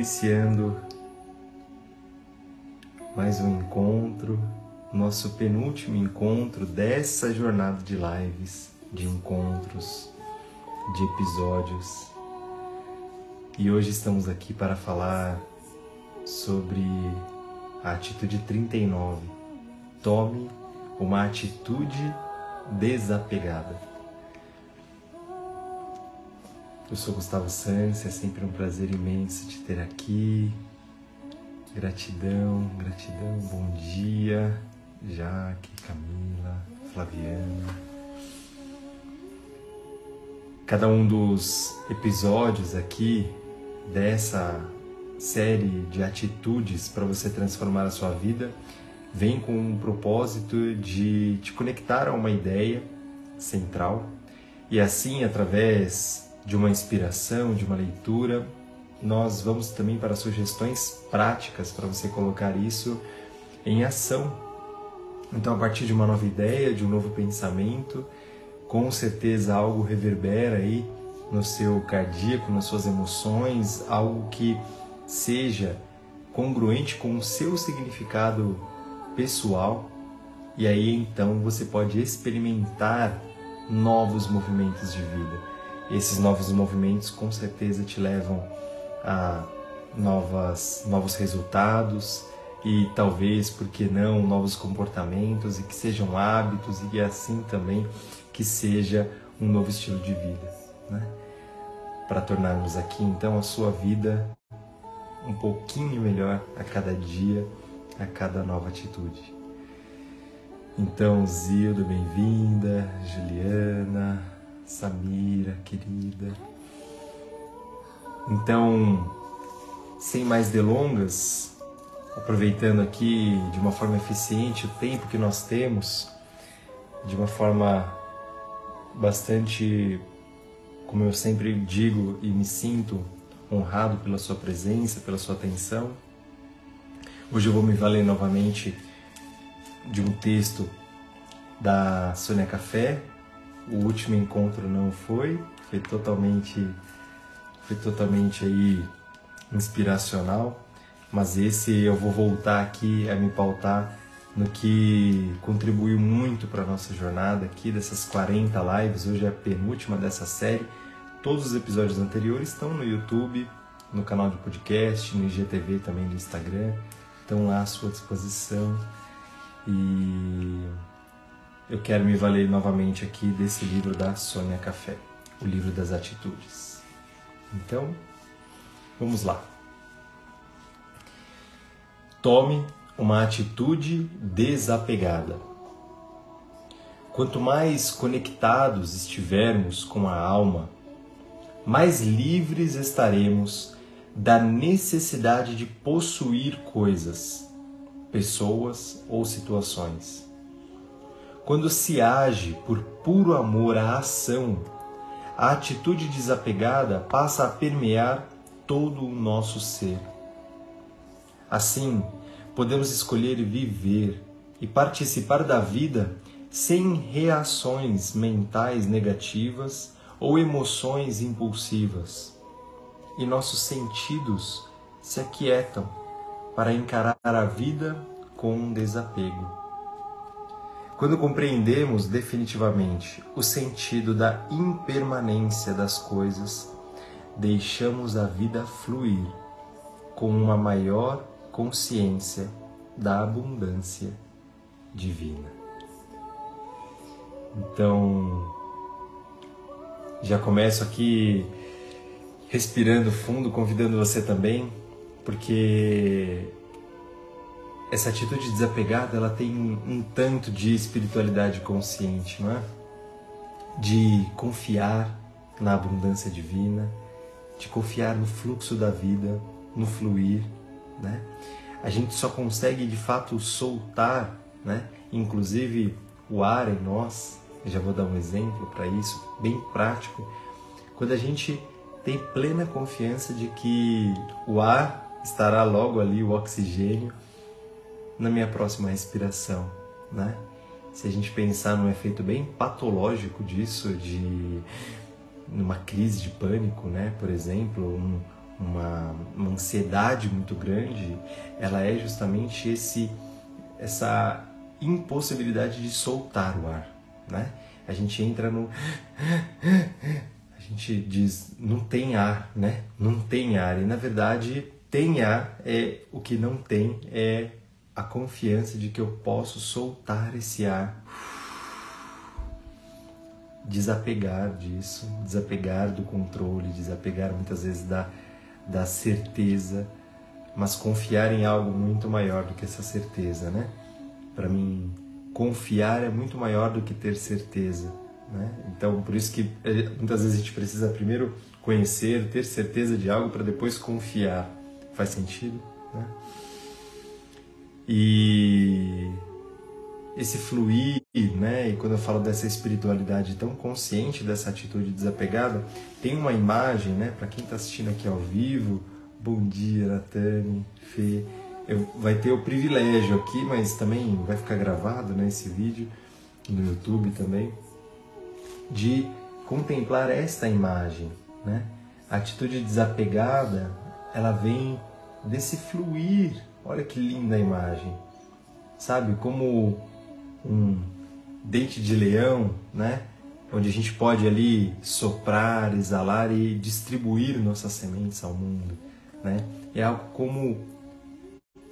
iniciando mais um encontro, nosso penúltimo encontro dessa jornada de lives, de encontros, de episódios e hoje estamos aqui para falar sobre a atitude 39. Tome uma atitude desapegada. Eu sou Gustavo Santos, é sempre um prazer imenso te ter aqui. Gratidão, gratidão, bom dia, Jaque, Camila, Flaviana. Cada um dos episódios aqui dessa série de atitudes para você transformar a sua vida vem com um propósito de te conectar a uma ideia central e assim, através de uma inspiração, de uma leitura, nós vamos também para sugestões práticas para você colocar isso em ação. Então, a partir de uma nova ideia, de um novo pensamento, com certeza algo reverbera aí no seu cardíaco, nas suas emoções, algo que seja congruente com o seu significado pessoal. E aí então você pode experimentar novos movimentos de vida. Esses novos movimentos com certeza te levam a novas, novos resultados e talvez, por que não, novos comportamentos e que sejam hábitos e assim também que seja um novo estilo de vida. Né? para tornarmos aqui então a sua vida um pouquinho melhor a cada dia, a cada nova atitude. Então, Zilda, bem-vinda, Juliana, Samira, querida. Então, sem mais delongas, aproveitando aqui de uma forma eficiente o tempo que nós temos, de uma forma bastante como eu sempre digo e me sinto honrado pela sua presença, pela sua atenção. Hoje eu vou me valer novamente de um texto da Sônia Café. O último encontro não foi, foi totalmente foi totalmente aí inspiracional, mas esse eu vou voltar aqui a me pautar no que contribuiu muito para nossa jornada aqui dessas 40 lives. Hoje é a penúltima dessa série Todos os episódios anteriores estão no YouTube, no canal de podcast, no IGTV também no Instagram. Estão lá à sua disposição. E eu quero me valer novamente aqui desse livro da Sônia Café, o livro das atitudes. Então, vamos lá. Tome uma atitude desapegada. Quanto mais conectados estivermos com a alma, mais livres estaremos da necessidade de possuir coisas, pessoas ou situações. Quando se age por puro amor à ação, a atitude desapegada passa a permear todo o nosso ser. Assim, podemos escolher viver e participar da vida sem reações mentais negativas ou emoções impulsivas, e nossos sentidos se aquietam para encarar a vida com um desapego. Quando compreendemos definitivamente o sentido da impermanência das coisas, deixamos a vida fluir com uma maior consciência da abundância divina. Então, já começo aqui respirando fundo, convidando você também, porque essa atitude desapegada ela tem um tanto de espiritualidade consciente, não é? De confiar na abundância divina, de confiar no fluxo da vida, no fluir, né? A gente só consegue de fato soltar, né? Inclusive o ar em nós, eu já vou dar um exemplo para isso, bem prático. Quando a gente tem plena confiança de que o ar estará logo ali, o oxigênio, na minha próxima respiração, né? Se a gente pensar num efeito bem patológico disso, de numa crise de pânico, né? Por exemplo, um, uma, uma ansiedade muito grande, ela é justamente esse essa impossibilidade de soltar o ar, né? A gente entra no a gente diz não tem ar, né? Não tem ar e na verdade tem ar é o que não tem é a confiança de que eu posso soltar esse ar desapegar disso, desapegar do controle, desapegar muitas vezes da, da certeza, mas confiar em algo muito maior do que essa certeza, né? Para mim, confiar é muito maior do que ter certeza, né? Então, por isso que eh, muitas vezes a gente precisa primeiro conhecer, ter certeza de algo para depois confiar. Faz sentido, né? E esse fluir, né? E quando eu falo dessa espiritualidade tão consciente, dessa atitude desapegada, tem uma imagem, né? Para quem está assistindo aqui ao vivo, bom dia, Natane, Fê. Eu, vai ter o privilégio aqui, mas também vai ficar gravado, né? Esse vídeo no YouTube também, de contemplar esta imagem, né? A atitude desapegada, ela vem desse fluir. Olha que linda a imagem. Sabe como um dente de leão, né? Onde a gente pode ali soprar, exalar e distribuir nossas sementes ao mundo, né? É algo como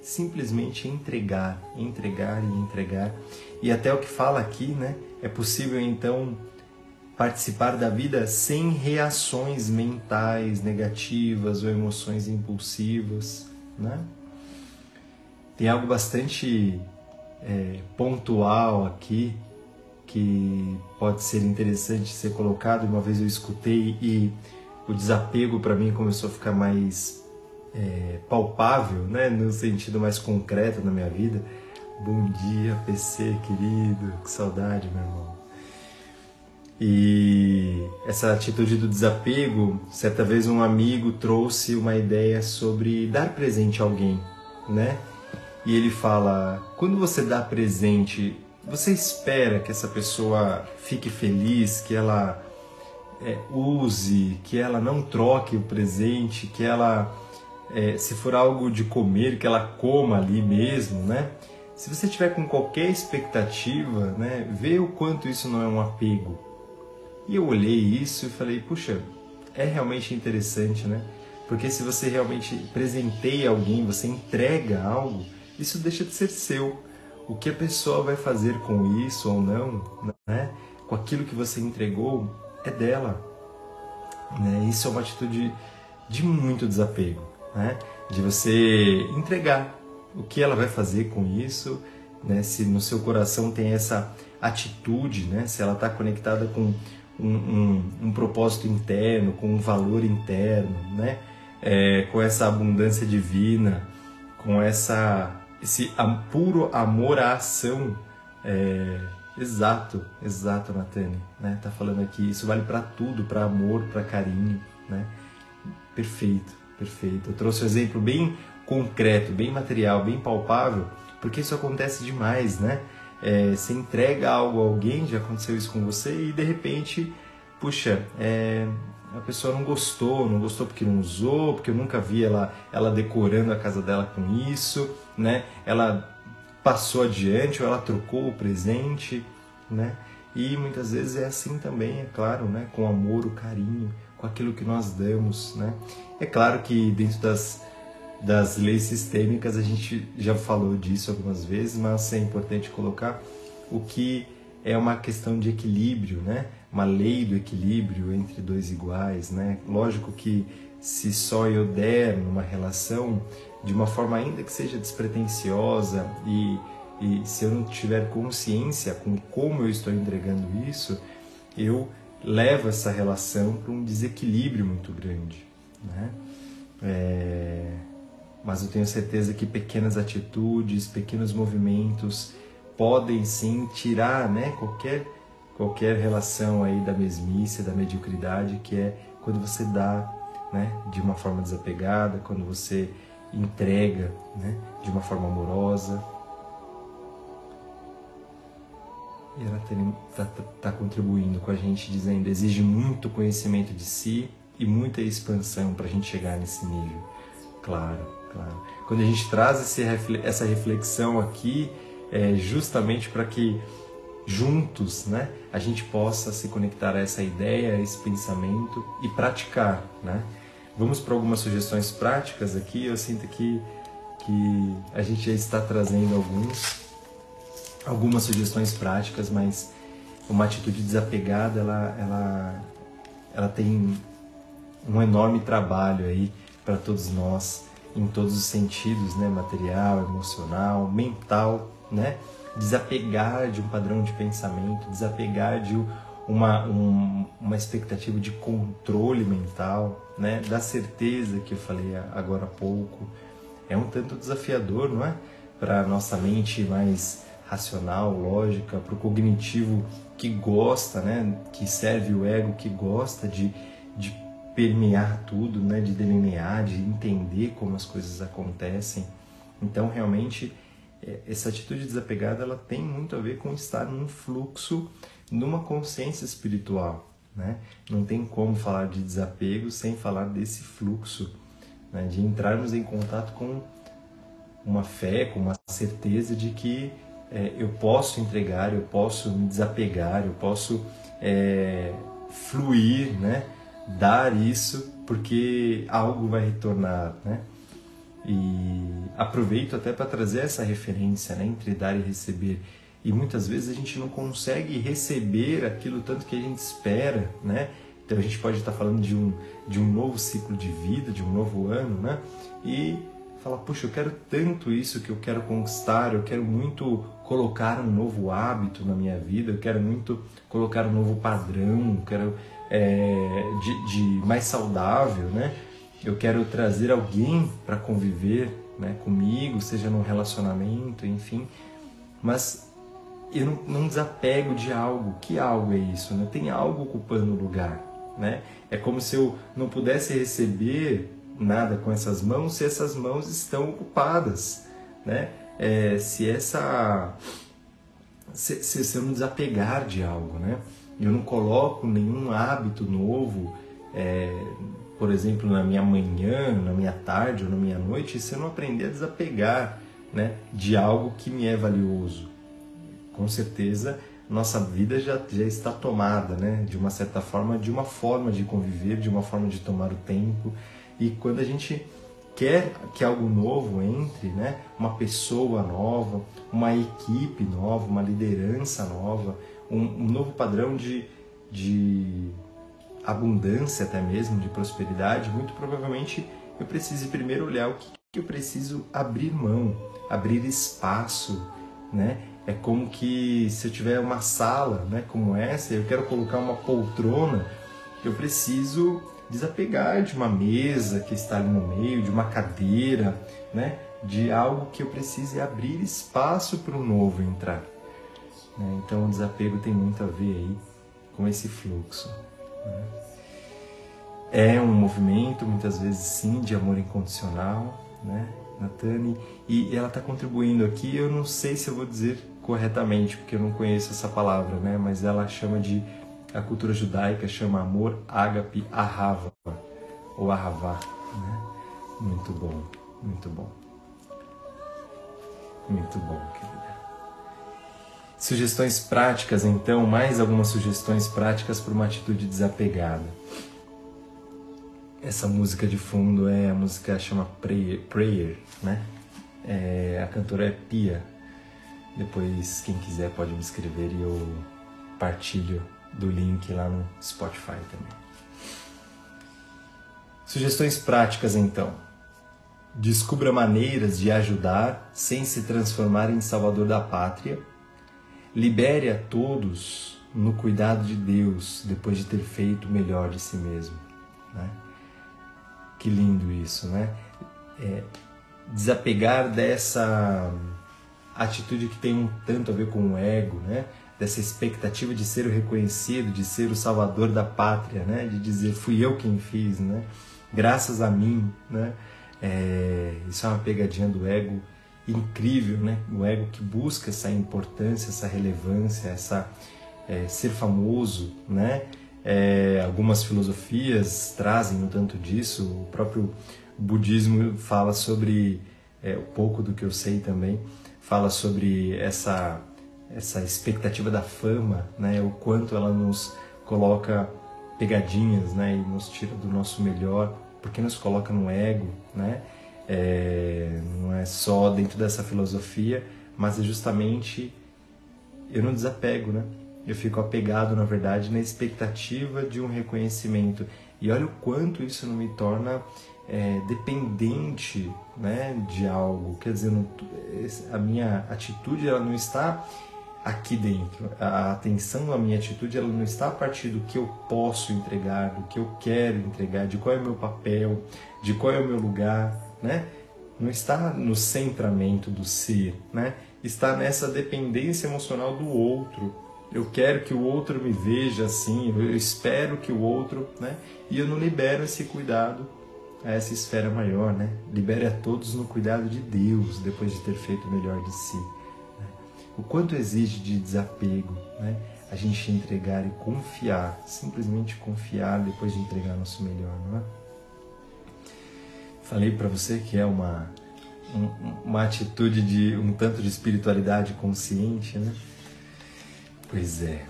simplesmente entregar, entregar e entregar. E até o que fala aqui, né? É possível então participar da vida sem reações mentais negativas ou emoções impulsivas, né? Tem algo bastante é, pontual aqui que pode ser interessante ser colocado. Uma vez eu escutei e o desapego para mim começou a ficar mais é, palpável, né, no sentido mais concreto na minha vida. Bom dia, PC querido, que saudade, meu irmão. E essa atitude do desapego, certa vez um amigo trouxe uma ideia sobre dar presente a alguém, né? E ele fala: quando você dá presente, você espera que essa pessoa fique feliz, que ela é, use, que ela não troque o presente, que ela, é, se for algo de comer, que ela coma ali mesmo, né? Se você tiver com qualquer expectativa, né, vê o quanto isso não é um apego. E eu olhei isso e falei, puxa, é realmente interessante, né? Porque se você realmente presenteia alguém, você entrega algo, isso deixa de ser seu. O que a pessoa vai fazer com isso ou não, né? com aquilo que você entregou, é dela. Né? Isso é uma atitude de muito desapego, né? de você entregar o que ela vai fazer com isso, né? se no seu coração tem essa atitude, né? se ela está conectada com um, um, um, propósito interno, com um valor interno, né? É, com essa abundância divina, com essa esse puro amor à ação. É, exato, exato, Natane, né? Tá falando aqui, isso vale para tudo, para amor, para carinho, né? Perfeito, perfeito. Eu trouxe um exemplo bem concreto, bem material, bem palpável, porque isso acontece demais, né? É, você entrega algo a alguém, já aconteceu isso com você, e de repente, puxa, é, a pessoa não gostou, não gostou porque não usou, porque eu nunca vi ela, ela decorando a casa dela com isso, né? Ela passou adiante ou ela trocou o presente, né? E muitas vezes é assim também, é claro, né? Com amor, o carinho, com aquilo que nós damos, né? É claro que dentro das, das leis sistêmicas a gente já falou disso algumas vezes, mas é importante colocar o que é uma questão de equilíbrio, né? uma lei do equilíbrio entre dois iguais, né? Lógico que se só eu der numa relação de uma forma ainda que seja despretensiosa e, e se eu não tiver consciência com como eu estou entregando isso, eu levo essa relação para um desequilíbrio muito grande, né? É... Mas eu tenho certeza que pequenas atitudes, pequenos movimentos podem sim tirar, né, qualquer qualquer relação aí da mesmice, da mediocridade, que é quando você dá né, de uma forma desapegada, quando você entrega, né, de uma forma amorosa. E ela está tá, tá contribuindo com a gente, dizendo: exige muito conhecimento de si e muita expansão para a gente chegar nesse nível. Claro, claro. Quando a gente traz esse, essa reflexão aqui, é justamente para que juntos, né, a gente possa se conectar a essa ideia, a esse pensamento e praticar, né? Vamos para algumas sugestões práticas aqui. Eu sinto que que a gente já está trazendo alguns algumas sugestões práticas, mas uma atitude desapegada, ela ela ela tem um enorme trabalho aí para todos nós em todos os sentidos, né, material, emocional, mental, né? desapegar de um padrão de pensamento, desapegar de uma, um, uma expectativa de controle mental, né? da certeza que eu falei agora há pouco. É um tanto desafiador, não é? Para a nossa mente mais racional, lógica, para o cognitivo que gosta, né? que serve o ego, que gosta de, de permear tudo, né? de delinear, de entender como as coisas acontecem. Então, realmente, é, essa atitude desapegada ela tem muito a ver com estar num fluxo, numa consciência espiritual. Né? Não tem como falar de desapego sem falar desse fluxo, né? de entrarmos em contato com uma fé, com uma certeza de que é, eu posso entregar, eu posso me desapegar, eu posso é, fluir, né? dar isso, porque algo vai retornar. Né? E aproveito até para trazer essa referência né, entre dar e receber. E muitas vezes a gente não consegue receber aquilo tanto que a gente espera, né? Então a gente pode estar falando de um, de um novo ciclo de vida, de um novo ano, né? E falar, puxa, eu quero tanto isso que eu quero conquistar, eu quero muito colocar um novo hábito na minha vida, eu quero muito colocar um novo padrão, quero é, de, de mais saudável, né? eu quero trazer alguém para conviver né, comigo, seja num relacionamento, enfim, mas eu não, não, desapego de algo. Que algo é isso? Né? Tem algo ocupando o lugar. Né? É como se eu não pudesse receber nada com essas mãos se essas mãos estão ocupadas. Né? É, se essa se, se, se eu não desapegar de algo, né? eu não coloco nenhum hábito novo é, por exemplo, na minha manhã, na minha tarde ou na minha noite, se eu não aprender a desapegar né, de algo que me é valioso. Com certeza, nossa vida já, já está tomada, né, de uma certa forma, de uma forma de conviver, de uma forma de tomar o tempo. E quando a gente quer que algo novo entre, né, uma pessoa nova, uma equipe nova, uma liderança nova, um, um novo padrão de, de abundância até mesmo, de prosperidade, muito provavelmente eu preciso primeiro olhar o que, que eu preciso abrir mão, abrir espaço, né? É como que se eu tiver uma sala, né, como essa, eu quero colocar uma poltrona, eu preciso desapegar de uma mesa que está ali no meio, de uma cadeira, né, de algo que eu precise abrir espaço para o novo entrar. Né? Então o desapego tem muito a ver aí com esse fluxo. Né? É um movimento, muitas vezes sim, de amor incondicional, né, Natane? E ela está contribuindo aqui, eu não sei se eu vou dizer corretamente, porque eu não conheço essa palavra, né? Mas ela chama de, a cultura judaica chama amor ágape ahava, ou ahavá, né? Muito bom, muito bom. Muito bom, querida. Sugestões práticas, então, mais algumas sugestões práticas para uma atitude desapegada. Essa música de fundo é a música chama Prayer, Prayer né? É, a cantora é Pia. Depois, quem quiser pode me escrever e eu partilho do link lá no Spotify também. Sugestões práticas então. Descubra maneiras de ajudar sem se transformar em salvador da pátria Libere a todos no cuidado de Deus depois de ter feito o melhor de si mesmo. Né? Que lindo isso, né? É, desapegar dessa atitude que tem um tanto a ver com o ego, né? Dessa expectativa de ser o reconhecido, de ser o salvador da pátria, né? De dizer fui eu quem fiz, né? graças a mim, né? É, isso é uma pegadinha do ego incrível, né? O ego que busca essa importância, essa relevância, essa é, ser famoso, né? É, algumas filosofias trazem um tanto disso. O próprio budismo fala sobre é, pouco do que eu sei também, fala sobre essa essa expectativa da fama, né? O quanto ela nos coloca pegadinhas, né? E nos tira do nosso melhor, porque nos coloca no ego, né? É, não é só dentro dessa filosofia, mas é justamente eu não desapego, né? Eu fico apegado, na verdade, na expectativa de um reconhecimento. E olha o quanto isso não me torna é, dependente né, de algo. Quer dizer, não, a minha atitude ela não está aqui dentro. A atenção, a minha atitude, ela não está a partir do que eu posso entregar, do que eu quero entregar, de qual é o meu papel, de qual é o meu lugar, né? Não está no centramento do ser, né? Está nessa dependência emocional do outro. Eu quero que o outro me veja assim, eu espero que o outro, né? E eu não libero esse cuidado a essa esfera maior, né? Libere a todos no cuidado de Deus depois de ter feito o melhor de si o quanto exige de desapego, né? A gente entregar e confiar, simplesmente confiar depois de entregar nosso melhor, não é? Falei para você que é uma um, uma atitude de um tanto de espiritualidade consciente, né? Pois é.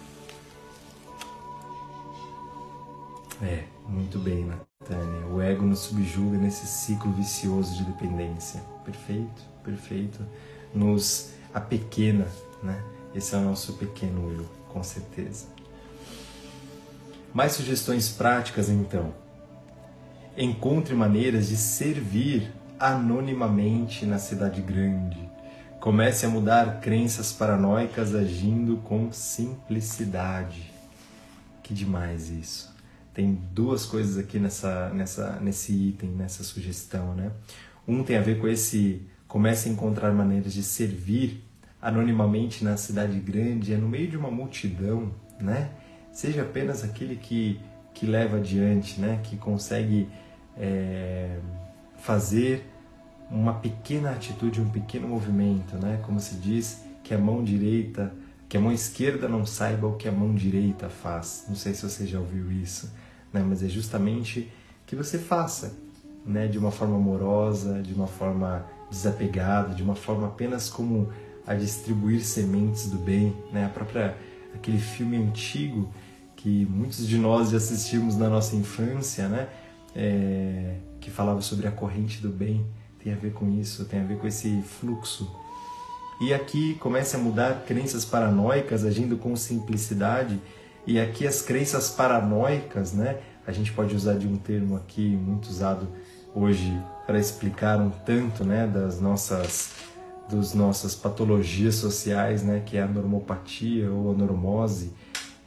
É, muito bem, Natânia. O ego nos subjuga nesse ciclo vicioso de dependência. Perfeito, perfeito. Nos a pequena, né? Esse é o nosso pequeno eu, com certeza. Mais sugestões práticas então. Encontre maneiras de servir anonimamente na cidade grande. Comece a mudar crenças paranoicas agindo com simplicidade. Que demais isso. Tem duas coisas aqui nessa, nessa, nesse item, nessa sugestão, né? Um tem a ver com esse comece a encontrar maneiras de servir anonimamente na cidade grande, é no meio de uma multidão, né? Seja apenas aquele que, que leva adiante, né? Que consegue é, fazer uma pequena atitude, um pequeno movimento, né? Como se diz que a mão direita, que a mão esquerda não saiba o que a mão direita faz. Não sei se você já ouviu isso, né? Mas é justamente que você faça, né? De uma forma amorosa, de uma forma desapegado, de uma forma apenas como a distribuir sementes do bem, né? A própria aquele filme antigo que muitos de nós já assistimos na nossa infância, né? É, que falava sobre a corrente do bem, tem a ver com isso, tem a ver com esse fluxo. E aqui começa a mudar crenças paranoicas agindo com simplicidade. E aqui as crenças paranoicas, né? A gente pode usar de um termo aqui muito usado hoje para explicar um tanto né, das nossas das nossas patologias sociais, né, que é a normopatia ou a normose,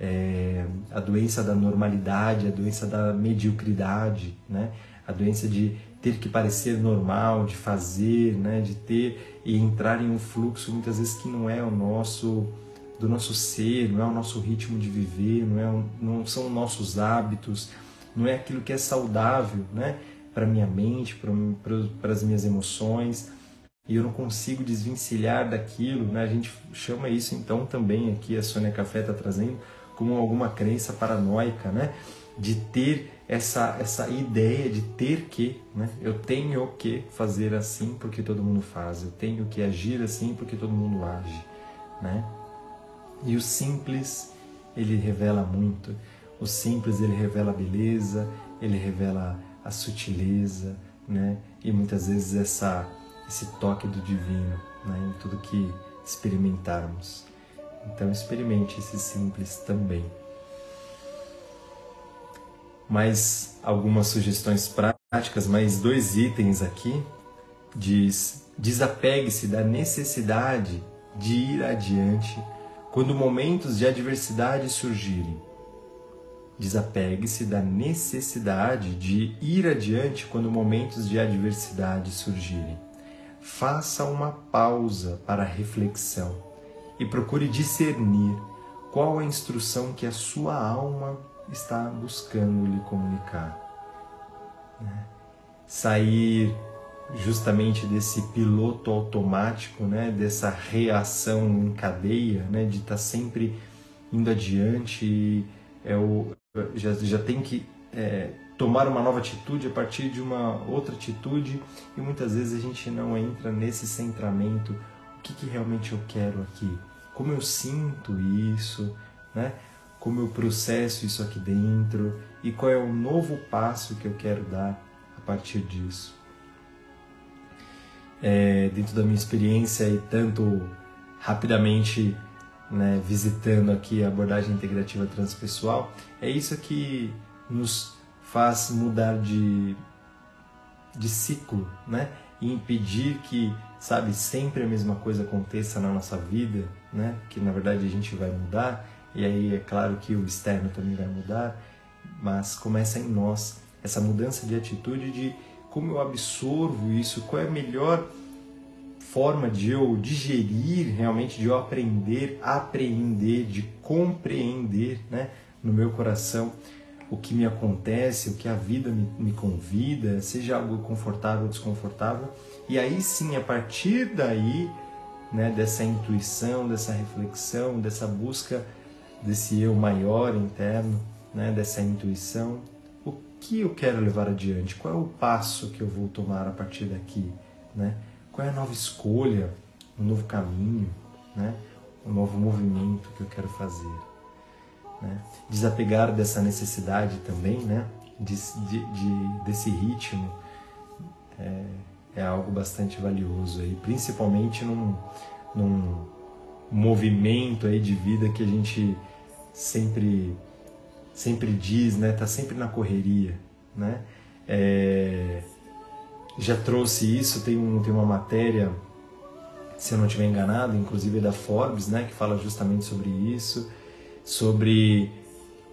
é, a doença da normalidade, a doença da mediocridade, né, a doença de ter que parecer normal, de fazer, né, de ter e entrar em um fluxo muitas vezes que não é o nosso do nosso ser, não é o nosso ritmo de viver, não é não são nossos hábitos, não é aquilo que é saudável, né? para minha mente, para as minhas emoções, e eu não consigo desvencilhar daquilo, né? A gente chama isso então também aqui a Sônia Café está trazendo como alguma crença paranoica, né? De ter essa essa ideia de ter que, né? Eu tenho que fazer assim porque todo mundo faz, eu tenho que agir assim porque todo mundo age, né? E o simples ele revela muito. O simples ele revela a beleza, ele revela a sutileza, né? E muitas vezes essa esse toque do divino, né? Em tudo que experimentarmos. Então experimente esse simples também. Mais algumas sugestões práticas, mais dois itens aqui. Diz: desapegue-se da necessidade de ir adiante quando momentos de adversidade surgirem Desapegue-se da necessidade de ir adiante quando momentos de adversidade surgirem. Faça uma pausa para reflexão e procure discernir qual a instrução que a sua alma está buscando lhe comunicar. Né? sair justamente desse piloto automático, né, dessa reação em cadeia, né, de estar tá sempre indo adiante é o, já, já tem que é, tomar uma nova atitude a partir de uma outra atitude e muitas vezes a gente não entra nesse centramento, o que, que realmente eu quero aqui, como eu sinto isso, né, como eu processo isso aqui dentro e qual é o novo passo que eu quero dar a partir disso é, dentro da minha experiência e tanto rapidamente né, visitando aqui a abordagem integrativa transpessoal, é isso que nos faz mudar de, de ciclo, né? E impedir que, sabe, sempre a mesma coisa aconteça na nossa vida, né? Que na verdade a gente vai mudar, e aí é claro que o externo também vai mudar, mas começa em nós essa mudança de atitude de como eu absorvo isso, qual é a melhor forma de eu digerir, realmente de eu aprender, apreender, de compreender né, no meu coração o que me acontece, o que a vida me, me convida, seja algo confortável ou desconfortável. E aí sim, a partir daí, né, dessa intuição, dessa reflexão, dessa busca desse eu maior interno, né, dessa intuição, que eu quero levar adiante? Qual é o passo que eu vou tomar a partir daqui? Né? Qual é a nova escolha, um novo caminho, né? um novo movimento que eu quero fazer? Né? Desapegar dessa necessidade também, né? de, de, de desse ritmo, é, é, algo bastante valioso, aí, principalmente num, num movimento aí de vida que a gente sempre sempre diz, né? Tá sempre na correria, né? É, já trouxe isso, tem, um, tem uma matéria, se eu não estiver enganado, inclusive da Forbes, né? Que fala justamente sobre isso, sobre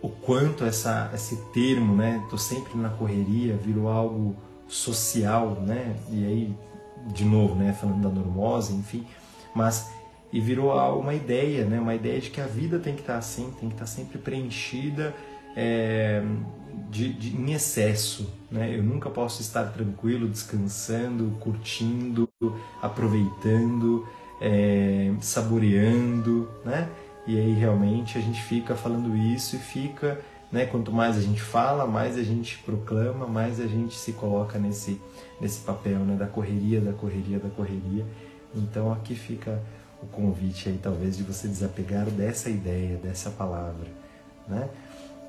o quanto essa, esse termo, né? Tô sempre na correria, virou algo social, né? E aí, de novo, né? Falando da normose, enfim, mas e virou uma ideia, né? Uma ideia de que a vida tem que estar assim, tem que estar sempre preenchida é, de, de, em excesso. Né? Eu nunca posso estar tranquilo, descansando, curtindo, aproveitando, é, saboreando, né? E aí realmente a gente fica falando isso e fica, né? Quanto mais a gente fala, mais a gente proclama, mais a gente se coloca nesse nesse papel, né? Da correria, da correria, da correria. Então aqui fica o convite aí talvez de você desapegar dessa ideia, dessa palavra, né?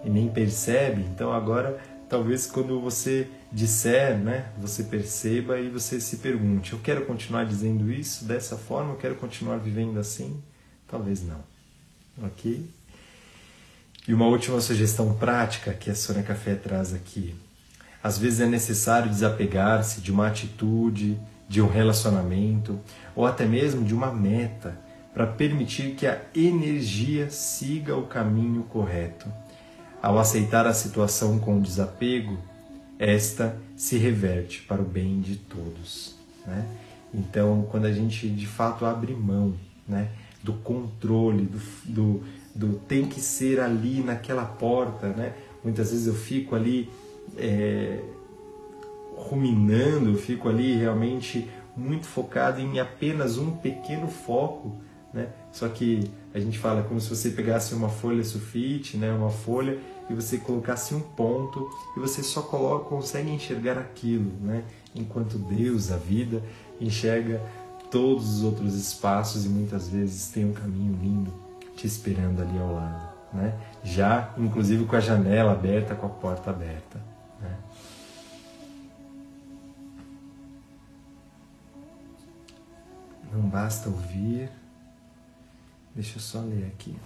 e nem percebe. Então agora, talvez quando você disser, né, você perceba e você se pergunte: eu quero continuar dizendo isso dessa forma? Eu quero continuar vivendo assim? Talvez não. Ok? E uma última sugestão prática que a Sônia Café traz aqui. Às vezes é necessário desapegar-se de uma atitude, de um relacionamento ou até mesmo de uma meta para permitir que a energia siga o caminho correto ao aceitar a situação com desapego, esta se reverte para o bem de todos. Né? Então, quando a gente de fato abre mão né, do controle, do, do, do tem que ser ali naquela porta, né? muitas vezes eu fico ali é, ruminando, eu fico ali realmente muito focado em apenas um pequeno foco né? Só que a gente fala como se você pegasse uma folha sulfite, né, uma folha, e você colocasse um ponto e você só coloca, consegue enxergar aquilo, né? enquanto Deus, a vida, enxerga todos os outros espaços e muitas vezes tem um caminho lindo te esperando ali ao lado. Né? Já, inclusive, com a janela aberta, com a porta aberta. Não basta ouvir, Deixa eu só ler aqui.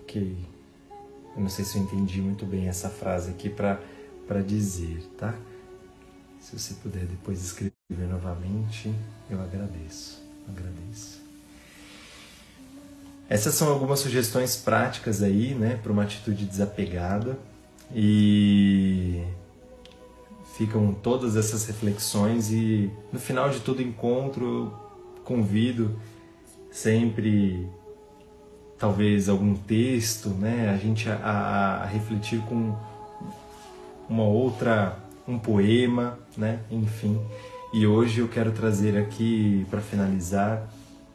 Ok. Eu não sei se eu entendi muito bem essa frase aqui para dizer, tá? Se você puder depois escrever novamente, eu agradeço. Agradeço. Essas são algumas sugestões práticas aí, né, para uma atitude desapegada. E ficam todas essas reflexões e no final de todo encontro convido sempre talvez algum texto, né, a gente a, a refletir com uma outra, um poema, né? Enfim. E hoje eu quero trazer aqui para finalizar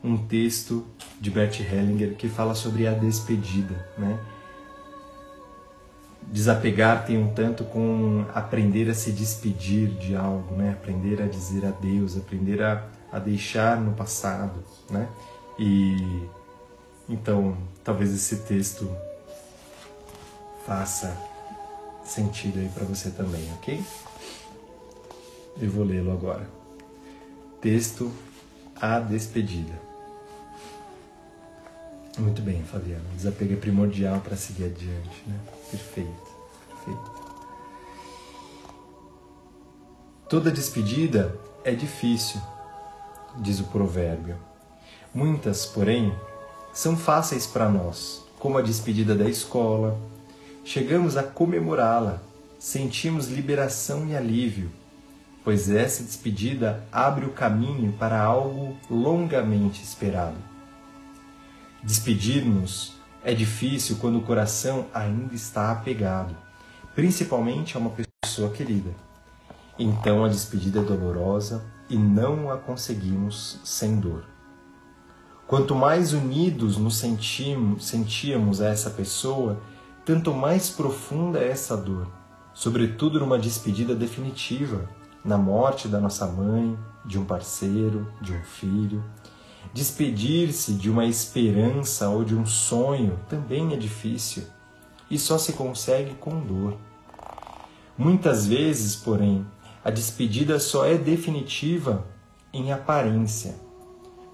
um texto de Bert Hellinger que fala sobre a despedida, né? Desapegar tem um tanto com aprender a se despedir de algo, né? Aprender a dizer adeus, aprender a, a deixar no passado, né? E então, talvez esse texto faça sentido aí para você também, ok? Eu vou lê-lo agora. Texto A Despedida. Muito bem, Fabiano. Desapego é primordial para seguir adiante, né? Perfeito, perfeito. Toda despedida é difícil, diz o provérbio. Muitas, porém, são fáceis para nós, como a despedida da escola. Chegamos a comemorá-la, sentimos liberação e alívio, pois essa despedida abre o caminho para algo longamente esperado. Despedir-nos é difícil quando o coração ainda está apegado, principalmente a uma pessoa querida. Então a despedida é dolorosa e não a conseguimos sem dor. Quanto mais unidos nos sentimos, sentíamos a essa pessoa, tanto mais profunda é essa dor, sobretudo numa despedida definitiva, na morte da nossa mãe, de um parceiro, de um filho, Despedir-se de uma esperança ou de um sonho também é difícil e só se consegue com dor. Muitas vezes, porém, a despedida só é definitiva em aparência.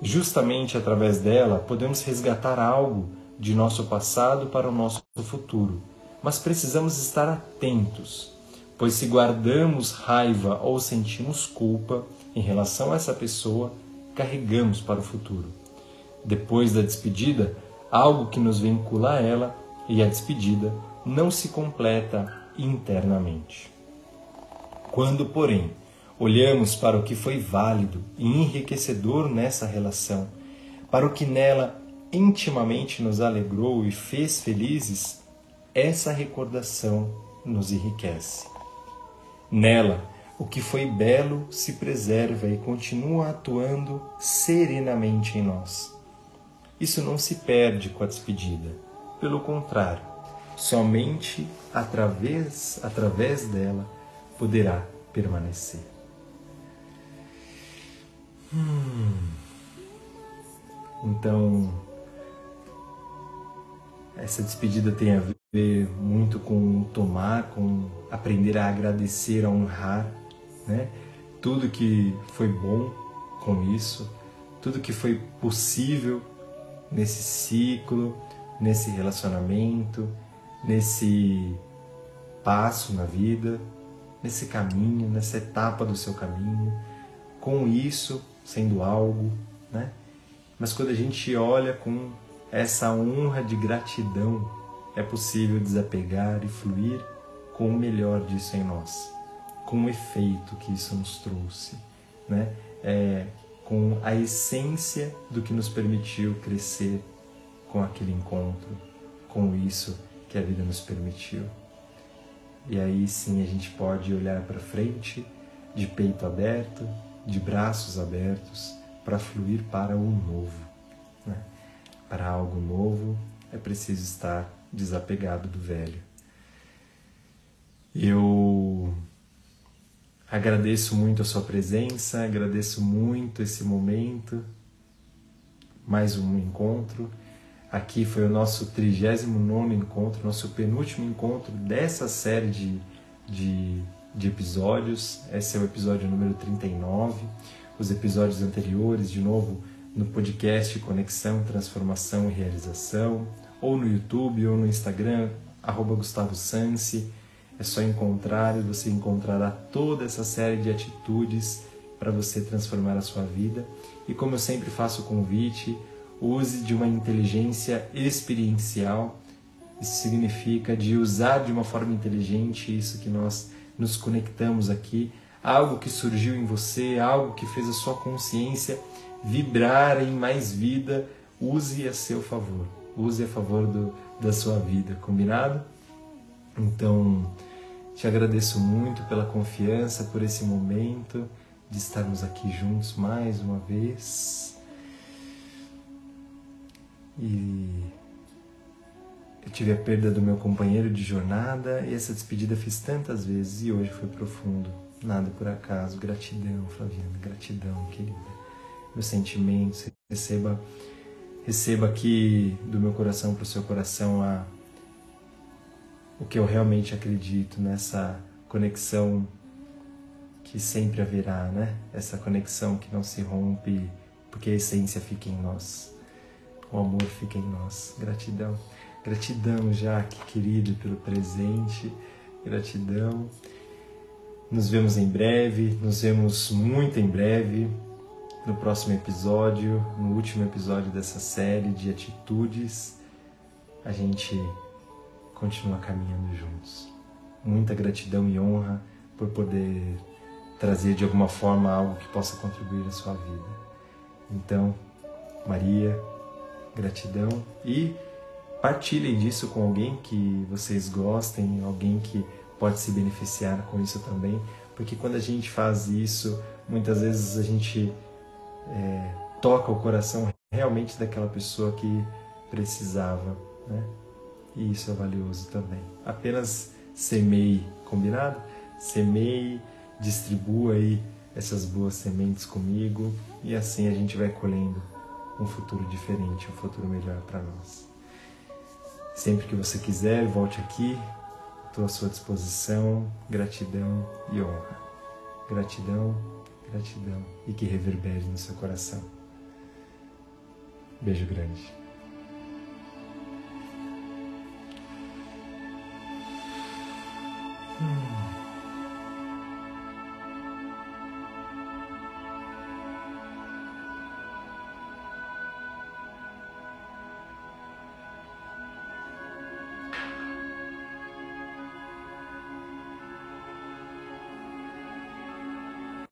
Justamente através dela podemos resgatar algo de nosso passado para o nosso futuro, mas precisamos estar atentos, pois se guardamos raiva ou sentimos culpa em relação a essa pessoa, carregamos para o futuro. Depois da despedida, algo que nos vincula a ela e a despedida não se completa internamente. Quando, porém, olhamos para o que foi válido e enriquecedor nessa relação, para o que nela intimamente nos alegrou e fez felizes, essa recordação nos enriquece. Nela, o que foi belo se preserva e continua atuando serenamente em nós. Isso não se perde com a despedida. Pelo contrário, somente através, através dela poderá permanecer. Hum. Então, essa despedida tem a ver muito com tomar, com aprender a agradecer, a honrar né? Tudo que foi bom com isso, tudo que foi possível nesse ciclo, nesse relacionamento, nesse passo na vida, nesse caminho, nessa etapa do seu caminho, com isso sendo algo, né? Mas quando a gente olha com essa honra de gratidão, é possível desapegar e fluir com o melhor disso em nós com o efeito que isso nos trouxe, né? É, com a essência do que nos permitiu crescer com aquele encontro, com isso que a vida nos permitiu. E aí sim a gente pode olhar para frente, de peito aberto, de braços abertos, para fluir para o novo. Né? Para algo novo é preciso estar desapegado do velho. Eu Agradeço muito a sua presença, agradeço muito esse momento, mais um encontro. Aqui foi o nosso 39 encontro, nosso penúltimo encontro dessa série de, de, de episódios. Esse é o episódio número 39. Os episódios anteriores, de novo, no podcast Conexão, Transformação e Realização, ou no YouTube ou no Instagram, arroba Gustavo Sansi é só encontrar e você encontrará toda essa série de atitudes para você transformar a sua vida. E como eu sempre faço o convite, use de uma inteligência experiencial. Isso significa de usar de uma forma inteligente isso que nós nos conectamos aqui, algo que surgiu em você, algo que fez a sua consciência vibrar em mais vida, use a seu favor, use a favor do, da sua vida, combinado? Então, Te agradeço muito pela confiança, por esse momento de estarmos aqui juntos mais uma vez. E eu tive a perda do meu companheiro de jornada e essa despedida fiz tantas vezes e hoje foi profundo. Nada por acaso. Gratidão, Flaviana, gratidão, querida. Meus sentimentos, receba, receba aqui do meu coração para o seu coração a o que eu realmente acredito nessa conexão que sempre haverá, né? Essa conexão que não se rompe, porque a essência fica em nós. O amor fica em nós. Gratidão. Gratidão, Jaque, querido, pelo presente. Gratidão. Nos vemos em breve, nos vemos muito em breve no próximo episódio, no último episódio dessa série de atitudes. A gente continua caminhando juntos. Muita gratidão e honra por poder trazer de alguma forma algo que possa contribuir na sua vida. Então, Maria, gratidão e partilhem disso com alguém que vocês gostem, alguém que pode se beneficiar com isso também, porque quando a gente faz isso, muitas vezes a gente é, toca o coração realmente daquela pessoa que precisava, né? E isso é valioso também. Apenas semeie, combinado? Semeie, distribua aí essas boas sementes comigo e assim a gente vai colhendo um futuro diferente, um futuro melhor para nós. Sempre que você quiser, volte aqui, estou à sua disposição. Gratidão e honra. Gratidão, gratidão e que reverbere no seu coração. Beijo grande.